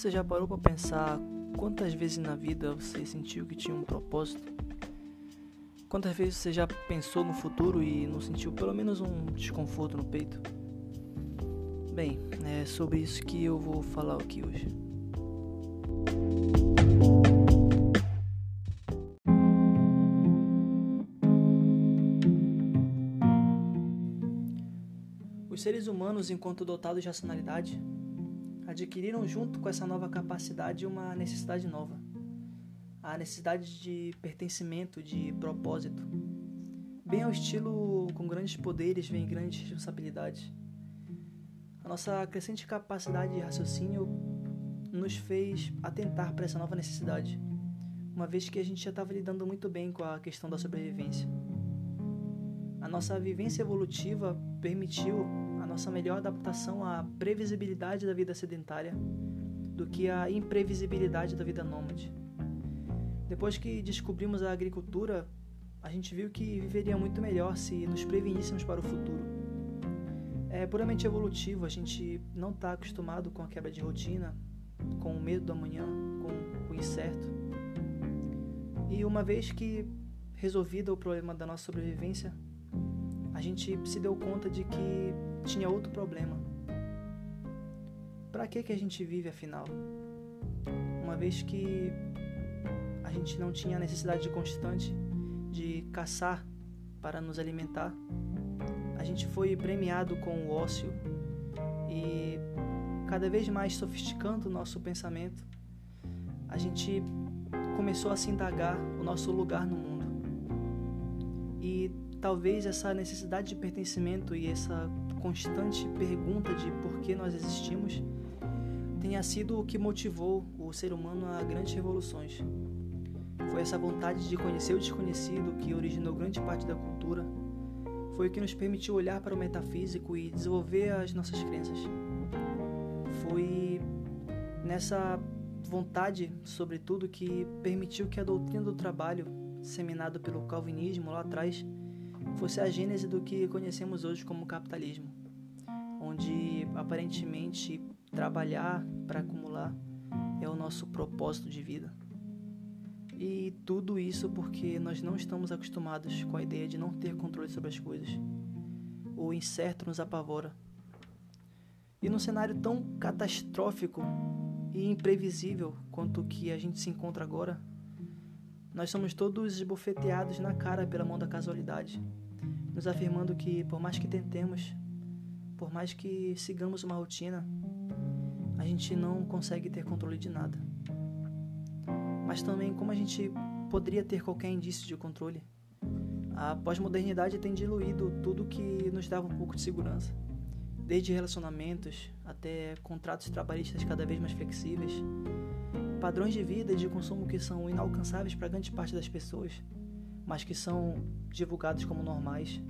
Você já parou para pensar quantas vezes na vida você sentiu que tinha um propósito? Quantas vezes você já pensou no futuro e não sentiu pelo menos um desconforto no peito? Bem, é sobre isso que eu vou falar aqui hoje. Os seres humanos, enquanto dotados de racionalidade, adquiriram junto com essa nova capacidade uma necessidade nova. A necessidade de pertencimento, de propósito. Bem ao estilo com grandes poderes vem grandes responsabilidades. A nossa crescente capacidade de raciocínio nos fez atentar para essa nova necessidade, uma vez que a gente já estava lidando muito bem com a questão da sobrevivência. A nossa vivência evolutiva permitiu nossa melhor adaptação à previsibilidade da vida sedentária do que à imprevisibilidade da vida nômade. Depois que descobrimos a agricultura, a gente viu que viveria muito melhor se nos preveníssemos para o futuro. É puramente evolutivo, a gente não está acostumado com a quebra de rotina, com o medo do amanhã, com o incerto. E uma vez que resolvido o problema da nossa sobrevivência, a gente se deu conta de que tinha outro problema. Para que que a gente vive afinal? Uma vez que a gente não tinha a necessidade constante de caçar para nos alimentar, a gente foi premiado com o ócio e cada vez mais sofisticando o nosso pensamento, a gente começou a se indagar o nosso lugar no mundo. E talvez essa necessidade de pertencimento e essa constante pergunta de por que nós existimos tenha sido o que motivou o ser humano a grandes revoluções. Foi essa vontade de conhecer o desconhecido que originou grande parte da cultura. Foi o que nos permitiu olhar para o metafísico e desenvolver as nossas crenças. Foi nessa vontade, sobretudo, que permitiu que a doutrina do trabalho, seminada pelo calvinismo lá atrás, fosse a gênese do que conhecemos hoje como capitalismo, onde aparentemente trabalhar para acumular é o nosso propósito de vida. E tudo isso porque nós não estamos acostumados com a ideia de não ter controle sobre as coisas. O incerto nos apavora. E num cenário tão catastrófico e imprevisível quanto o que a gente se encontra agora, nós somos todos esbofeteados na cara pela mão da casualidade, nos afirmando que, por mais que tentemos, por mais que sigamos uma rotina, a gente não consegue ter controle de nada. Mas também, como a gente poderia ter qualquer indício de controle? A pós-modernidade tem diluído tudo que nos dava um pouco de segurança, desde relacionamentos até contratos trabalhistas cada vez mais flexíveis padrões de vida e de consumo que são inalcançáveis para grande parte das pessoas, mas que são divulgados como normais.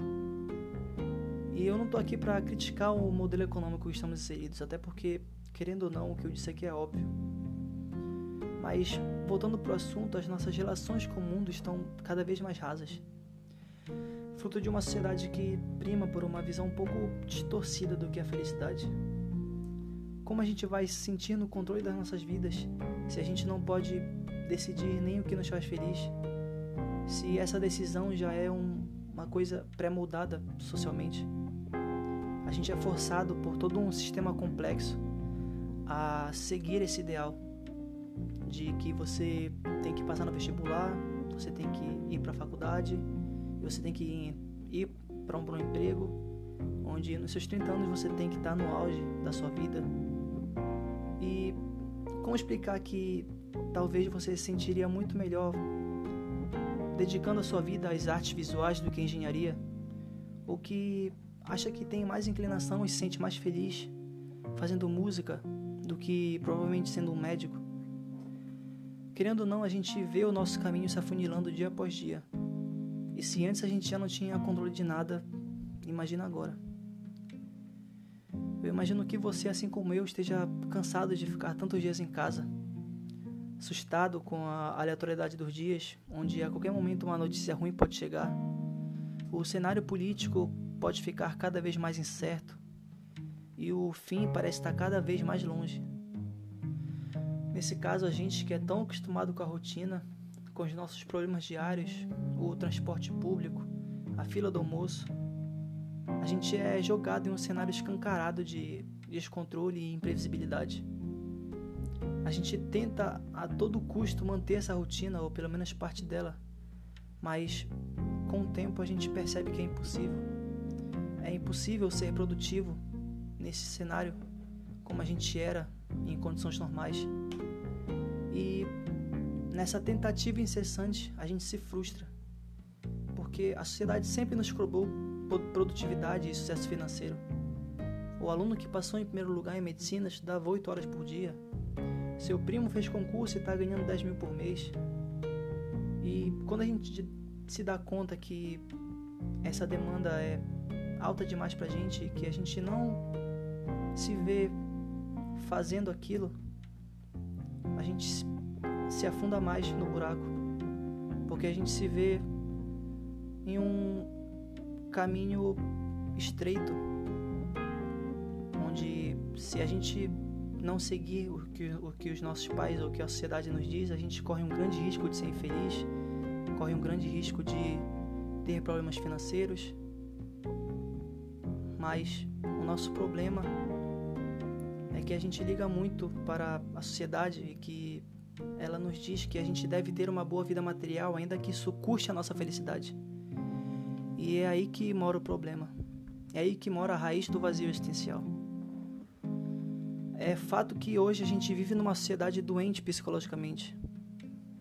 E eu não estou aqui para criticar o modelo econômico que estamos inseridos, até porque, querendo ou não, o que eu disse aqui é óbvio. Mas, voltando para o assunto, as nossas relações com o mundo estão cada vez mais rasas. Fruto de uma sociedade que prima por uma visão um pouco distorcida do que é a felicidade. Como a gente vai se sentir no controle das nossas vidas se a gente não pode decidir nem o que nos faz feliz? Se essa decisão já é um, uma coisa pré-moldada socialmente? A gente é forçado por todo um sistema complexo a seguir esse ideal de que você tem que passar no vestibular, você tem que ir para a faculdade, você tem que ir para um bom emprego, onde nos seus 30 anos você tem que estar no auge da sua vida, e como explicar que talvez você se sentiria muito melhor dedicando a sua vida às artes visuais do que à engenharia? Ou que acha que tem mais inclinação e se sente mais feliz fazendo música do que provavelmente sendo um médico? Querendo ou não, a gente vê o nosso caminho se afunilando dia após dia. E se antes a gente já não tinha controle de nada, imagina agora. Eu imagino que você, assim como eu, esteja cansado de ficar tantos dias em casa, assustado com a aleatoriedade dos dias, onde a qualquer momento uma notícia ruim pode chegar. O cenário político pode ficar cada vez mais incerto e o fim parece estar cada vez mais longe. Nesse caso, a gente que é tão acostumado com a rotina, com os nossos problemas diários, o transporte público, a fila do almoço, a gente é jogado em um cenário escancarado de descontrole e imprevisibilidade. A gente tenta a todo custo manter essa rotina, ou pelo menos parte dela, mas com o tempo a gente percebe que é impossível. É impossível ser produtivo nesse cenário como a gente era em condições normais. E nessa tentativa incessante a gente se frustra, porque a sociedade sempre nos cobrou produtividade e sucesso financeiro. O aluno que passou em primeiro lugar em medicina estudava 8 horas por dia. Seu primo fez concurso e está ganhando 10 mil por mês. E quando a gente se dá conta que essa demanda é alta demais pra gente, que a gente não se vê fazendo aquilo, a gente se afunda mais no buraco, porque a gente se vê em um caminho estreito, onde se a gente não seguir o que, o que os nossos pais ou o que a sociedade nos diz, a gente corre um grande risco de ser infeliz, corre um grande risco de ter problemas financeiros. Mas o nosso problema é que a gente liga muito para a sociedade e que ela nos diz que a gente deve ter uma boa vida material, ainda que isso custe a nossa felicidade. E é aí que mora o problema. É aí que mora a raiz do vazio existencial. É fato que hoje a gente vive numa sociedade doente psicologicamente.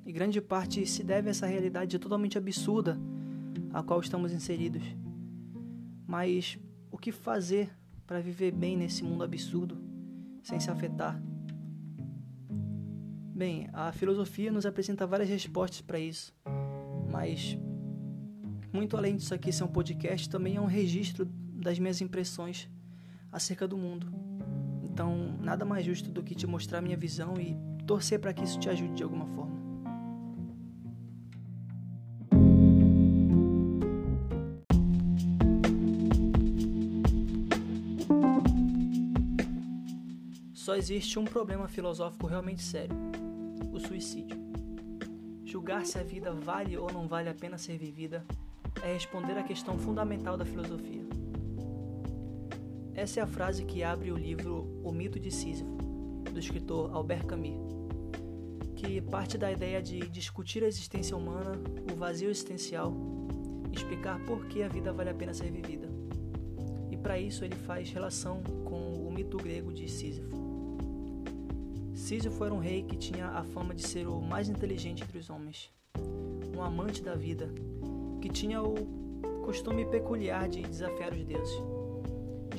E grande parte se deve a essa realidade totalmente absurda a qual estamos inseridos. Mas o que fazer para viver bem nesse mundo absurdo, sem se afetar? Bem, a filosofia nos apresenta várias respostas para isso, mas muito além disso aqui ser um podcast, também é um registro das minhas impressões acerca do mundo. Então, nada mais justo do que te mostrar minha visão e torcer para que isso te ajude de alguma forma. Só existe um problema filosófico realmente sério: o suicídio. Julgar se a vida vale ou não vale a pena ser vivida é responder à questão fundamental da filosofia. Essa é a frase que abre o livro O Mito de Sísifo, do escritor Albert Camus, que parte da ideia de discutir a existência humana, o vazio existencial, explicar por que a vida vale a pena ser vivida. E para isso ele faz relação com o mito grego de Sísifo. Sísifo era um rei que tinha a fama de ser o mais inteligente entre os homens, um amante da vida, que tinha o costume peculiar de desafiar os deuses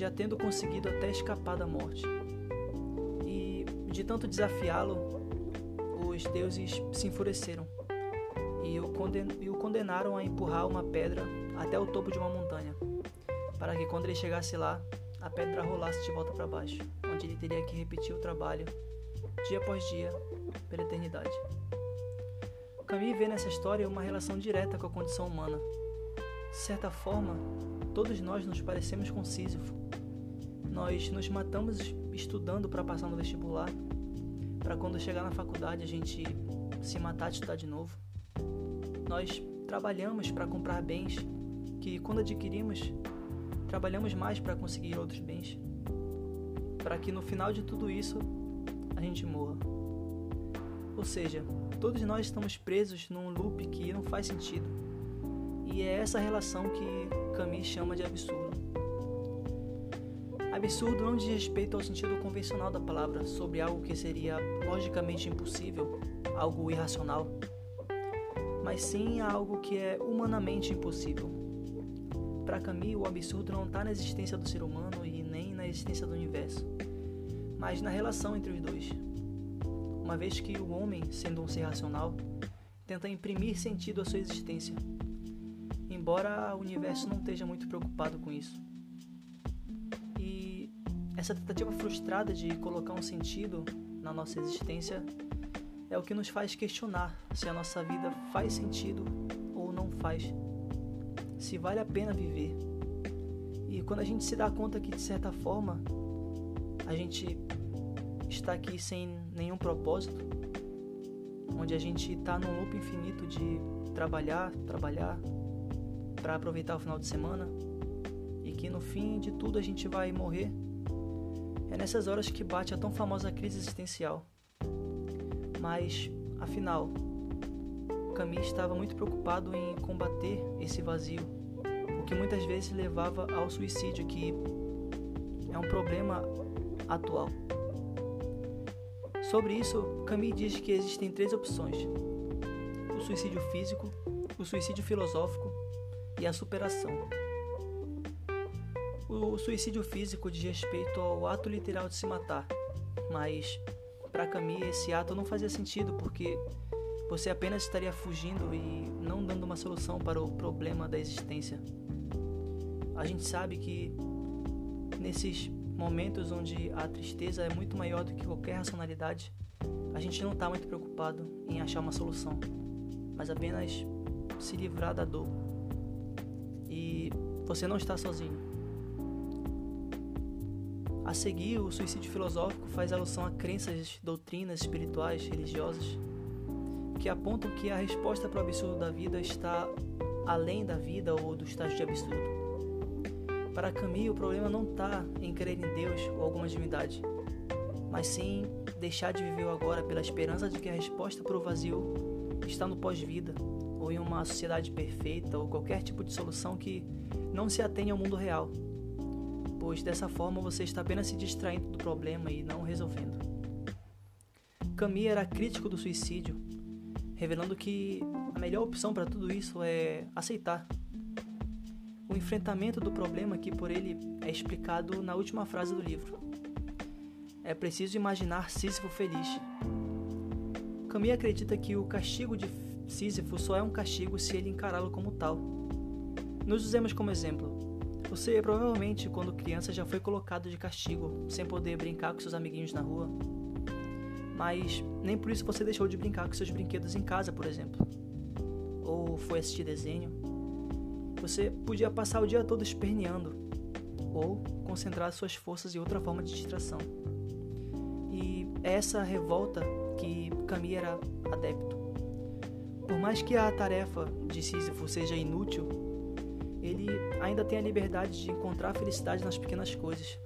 já tendo conseguido até escapar da morte. E de tanto desafiá-lo, os deuses se enfureceram e o, conden o condenaram a empurrar uma pedra até o topo de uma montanha, para que quando ele chegasse lá, a pedra rolasse de volta para baixo, onde ele teria que repetir o trabalho, dia após dia, pela eternidade. Camille vê nessa história uma relação direta com a condição humana. De certa forma, Todos nós nos parecemos com Sísifo. Nós nos matamos estudando para passar no vestibular, para quando chegar na faculdade a gente se matar de estudar de novo. Nós trabalhamos para comprar bens que, quando adquirimos, trabalhamos mais para conseguir outros bens, para que no final de tudo isso a gente morra. Ou seja, todos nós estamos presos num loop que não faz sentido. E é essa relação que Camus chama de absurdo. Absurdo não diz respeito ao sentido convencional da palavra, sobre algo que seria logicamente impossível, algo irracional, mas sim algo que é humanamente impossível. Para Camus, o absurdo não está na existência do ser humano e nem na existência do universo, mas na relação entre os dois. Uma vez que o homem, sendo um ser racional, tenta imprimir sentido à sua existência, embora o universo não esteja muito preocupado com isso. E essa tentativa frustrada de colocar um sentido na nossa existência é o que nos faz questionar se a nossa vida faz sentido ou não faz, se vale a pena viver. E quando a gente se dá conta que, de certa forma, a gente está aqui sem nenhum propósito, onde a gente está num loop infinito de trabalhar, trabalhar para aproveitar o final de semana e que no fim de tudo a gente vai morrer. É nessas horas que bate a tão famosa crise existencial. Mas, afinal, Camille estava muito preocupado em combater esse vazio, o que muitas vezes levava ao suicídio, que é um problema atual. Sobre isso, Camille diz que existem três opções: o suicídio físico, o suicídio filosófico e a superação. O suicídio físico diz respeito ao ato literal de se matar, mas para Camille esse ato não fazia sentido porque você apenas estaria fugindo e não dando uma solução para o problema da existência. A gente sabe que nesses momentos onde a tristeza é muito maior do que qualquer racionalidade, a gente não está muito preocupado em achar uma solução, mas apenas se livrar da dor. E você não está sozinho. A seguir, o suicídio filosófico faz alusão a crenças, doutrinas espirituais, religiosas que apontam que a resposta para o absurdo da vida está além da vida ou do estágio de absurdo. Para Camille, o problema não está em crer em Deus ou alguma divindade, mas sim deixar de viver o agora pela esperança de que a resposta para o vazio está no pós-vida ou em uma sociedade perfeita ou qualquer tipo de solução que não se atenha ao mundo real, pois dessa forma você está apenas se distraindo do problema e não resolvendo. Camille era crítico do suicídio revelando que a melhor opção para tudo isso é aceitar. O enfrentamento do problema que por ele é explicado na última frase do livro. É preciso imaginar Sísifo feliz. Camille acredita que o castigo de Sísifo só é um castigo se ele encará-lo como tal. Nos usemos como exemplo. Você provavelmente, quando criança, já foi colocado de castigo, sem poder brincar com seus amiguinhos na rua, mas nem por isso você deixou de brincar com seus brinquedos em casa, por exemplo. Ou foi assistir desenho. Você podia passar o dia todo esperneando, ou concentrar suas forças em outra forma de distração. E é essa revolta que Camille era adepto. Por mais que a tarefa de Sísifo seja inútil, ele ainda tem a liberdade de encontrar felicidade nas pequenas coisas.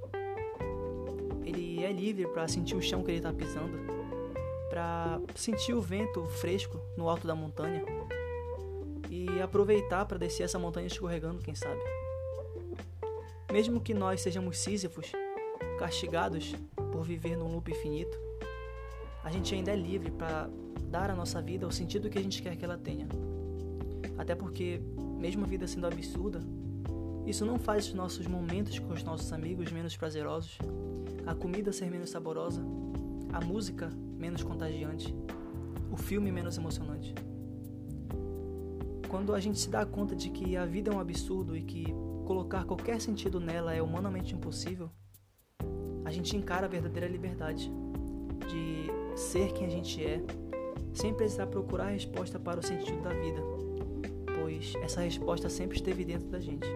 Ele é livre para sentir o chão que ele está pisando para sentir o vento fresco no alto da montanha e aproveitar para descer essa montanha escorregando, quem sabe. Mesmo que nós sejamos sísifos, castigados por viver num loop infinito, a gente ainda é livre para dar à nossa vida o sentido que a gente quer que ela tenha. Até porque, mesmo a vida sendo absurda, isso não faz os nossos momentos com os nossos amigos menos prazerosos, a comida ser menos saborosa, a música menos contagiante, o filme menos emocionante. Quando a gente se dá conta de que a vida é um absurdo e que colocar qualquer sentido nela é humanamente impossível, a gente encara a verdadeira liberdade de ser quem a gente é, sem precisar procurar a resposta para o sentido da vida, pois essa resposta sempre esteve dentro da gente.